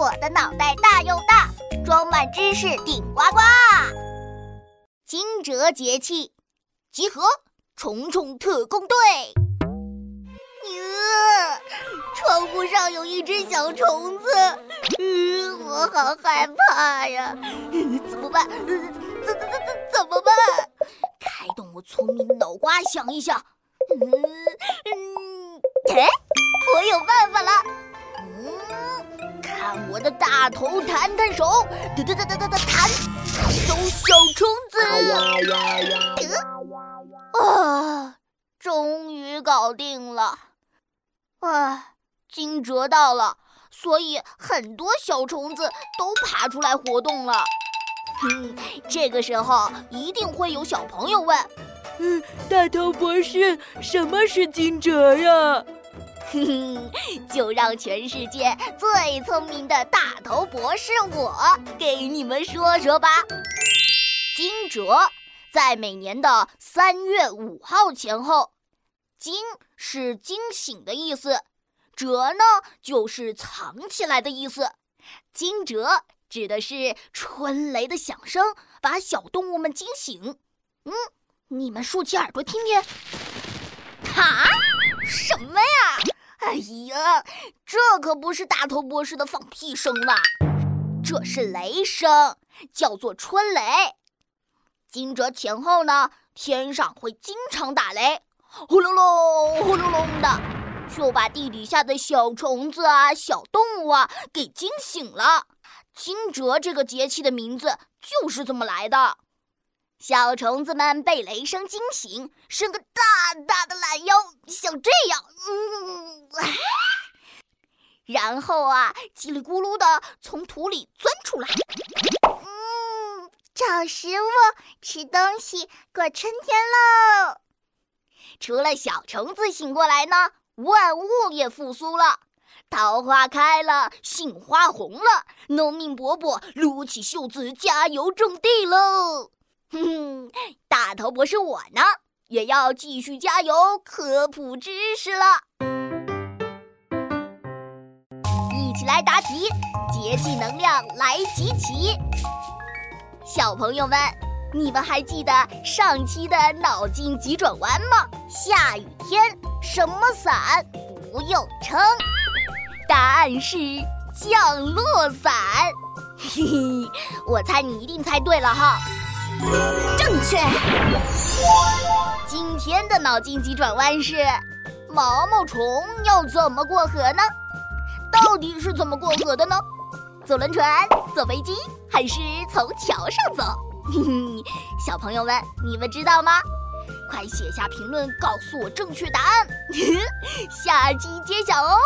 我的脑袋大又大，装满知识顶呱呱。惊蛰节气，集合，虫虫特工队。呃，窗户上有一只小虫子，呃，我好害怕呀！怎么办？怎怎怎怎怎么办？开动我聪明脑瓜想一想。嗯嗯，哎，我有办法了！看我的大头弹弹手，弹弹弹弹弹弹弹走小虫子！得啊，终于搞定了！啊，惊蛰到了，所以很多小虫子都爬出来活动了。嗯，这个时候一定会有小朋友问。嗯，大头博士，什么是惊蛰呀？哼哼，就让全世界最聪明的大头博士我给你们说说吧。惊蛰在每年的三月五号前后，惊是惊醒的意思，蛰呢就是藏起来的意思。惊蛰指的是春雷的响声把小动物们惊醒。嗯。你们竖起耳朵听听，哈？什么呀？哎呀，这可不是大头博士的放屁声了，这是雷声，叫做春雷。惊蛰前后呢，天上会经常打雷，轰隆隆，轰隆隆的，就把地底下的小虫子啊、小动物啊给惊醒了。惊蛰这个节气的名字就是这么来的。小虫子们被雷声惊醒，伸个大大的懒腰，像这样，然后啊，叽里咕噜的从土里钻出来，嗯，找食物，吃东西，过春天喽。除了小虫子醒过来呢，万物也复苏了，桃花开了，杏花红了，农民伯伯撸起袖子加油种地喽。哼哼，大头博士我呢，也要继续加油科普知识了。起来答题，节气能量来集齐。小朋友们，你们还记得上期的脑筋急转弯吗？下雨天什么伞不用撑？答案是降落伞。嘿嘿，我猜你一定猜对了哈。正确。今天的脑筋急转弯是：毛毛虫要怎么过河呢？到底是怎么过河的呢？坐轮船、坐飞机，还是从桥上走？嘿嘿，小朋友们，你们知道吗？快写下评论告诉我正确答案，下期揭晓哦。